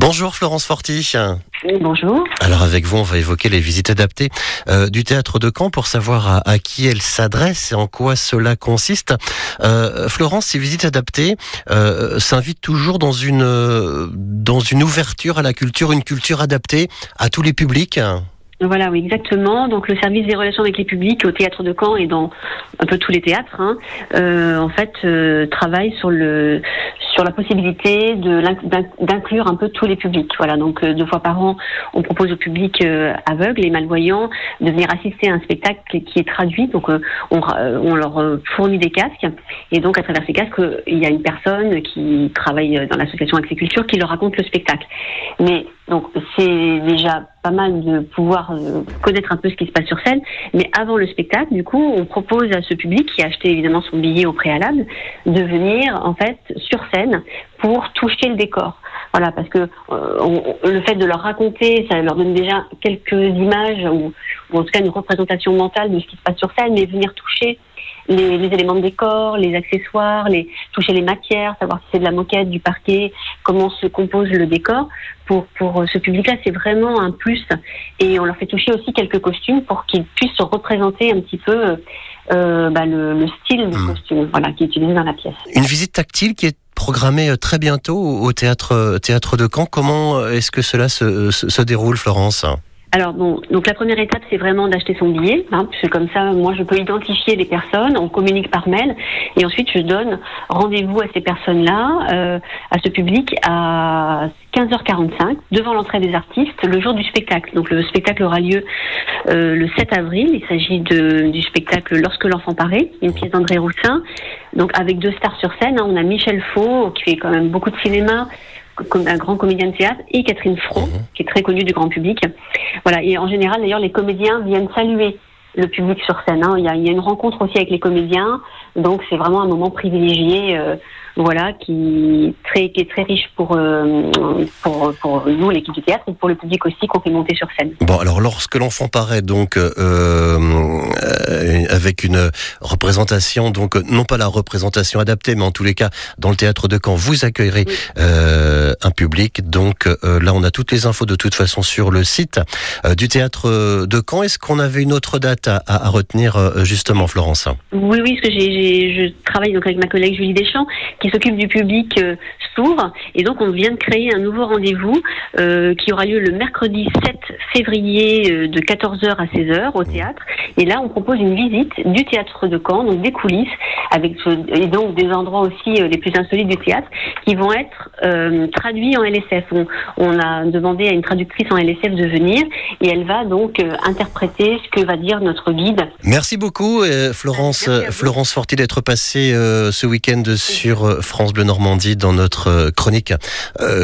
Bonjour Florence Forti. Bonjour. Alors avec vous, on va évoquer les visites adaptées euh, du théâtre de Caen pour savoir à, qui elles s'adressent et en quoi cela consiste. Euh, Florence, ces visites adaptées euh, s'invitent toujours dans une dans une ouverture à la culture, une culture adaptée à tous les publics. Voilà, oui, exactement. Donc le service des relations avec les publics au théâtre de Caen et dans un peu tous les théâtres, hein, euh, en fait, euh, travaille sur le sur la possibilité d'inclure un peu tous les publics. Voilà, donc euh, deux fois par an, on propose au public euh, aveugle et malvoyant de venir assister à un spectacle qui est traduit. Donc on, on, leur fournit des casques et donc à travers ces casques, il y a une personne qui travaille dans l'association Culture qui leur raconte le spectacle. Mais donc c'est déjà pas mal de pouvoir euh, connaître un peu ce qui se passe sur scène. Mais avant le spectacle, du coup, on propose à ce public qui a acheté évidemment son billet au préalable de venir en fait sur scène pour toucher le décor. Voilà, parce que euh, le fait de leur raconter, ça leur donne déjà quelques images ou, ou, en tout cas une représentation mentale de ce qui se passe sur scène, mais venir toucher les, les, éléments de décor, les accessoires, les, toucher les matières, savoir si c'est de la moquette, du parquet, comment se compose le décor. Pour, pour ce public-là, c'est vraiment un plus. Et on leur fait toucher aussi quelques costumes pour qu'ils puissent se représenter un petit peu euh, bah, le, le, style du mmh. costume voilà, qui est utilisé dans la pièce. Une visite tactile qui est programmée euh, très bientôt au théâtre, euh, théâtre de Caen. Comment euh, est-ce que cela se, se, se déroule, Florence? Alors bon, donc la première étape, c'est vraiment d'acheter son billet, hein, puisque comme ça, moi, je peux identifier les personnes, on communique par mail, et ensuite je donne rendez-vous à ces personnes-là, euh, à ce public, à 15h45, devant l'entrée des artistes, le jour du spectacle. Donc le spectacle aura lieu euh, le 7 avril. Il s'agit du spectacle Lorsque l'enfant paraît, une pièce d'André Roussin, donc avec deux stars sur scène. Hein. On a Michel Faux, qui fait quand même beaucoup de cinéma, un grand comédien de théâtre, et Catherine Fro, mhm. qui est très connue du grand public. Voilà. Et en général, d'ailleurs, les comédiens viennent saluer le public sur scène. Hein. Il, y a, il, y a, une rencontre aussi avec les comédiens, donc c'est vraiment un moment privilégié. Euh, voilà, qui, très, qui est très riche pour, euh, pour, pour, nous, l'équipe du théâtre, et pour le public aussi qu'on fait monter sur scène. Bon, alors lorsque l'enfant paraît donc euh, euh, avec une représentation, donc non pas la représentation adaptée, mais en tous les cas dans le théâtre de Caen, vous accueillerez oui. euh, un public. Donc là, on a toutes les infos de toute façon sur le site du théâtre de Caen. Est-ce qu'on avait une autre date à, à, à retenir justement, Florence? Oui, oui, parce que j'ai, je travaille donc avec ma collègue Julie Deschamps qui s'occupe du public euh, sourd. Et donc, on vient de créer un nouveau rendez-vous euh, qui aura lieu le mercredi 7 février euh, de 14h à 16h au théâtre. Et là, on propose une visite du théâtre de Caen, donc des coulisses, avec et donc des endroits aussi euh, les plus insolites du théâtre, qui vont être euh, traduits en LSF. On, on, a demandé à une traductrice en LSF de venir et elle va donc euh, interpréter ce que va dire notre guide. Merci beaucoup, euh, Florence, Florence Forti, d'être passée euh, ce week-end sur France Bleu Normandie dans notre chronique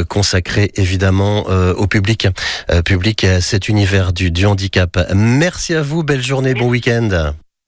consacrée évidemment au public, public à cet univers du, du handicap. Merci à vous, belle journée, bon week-end.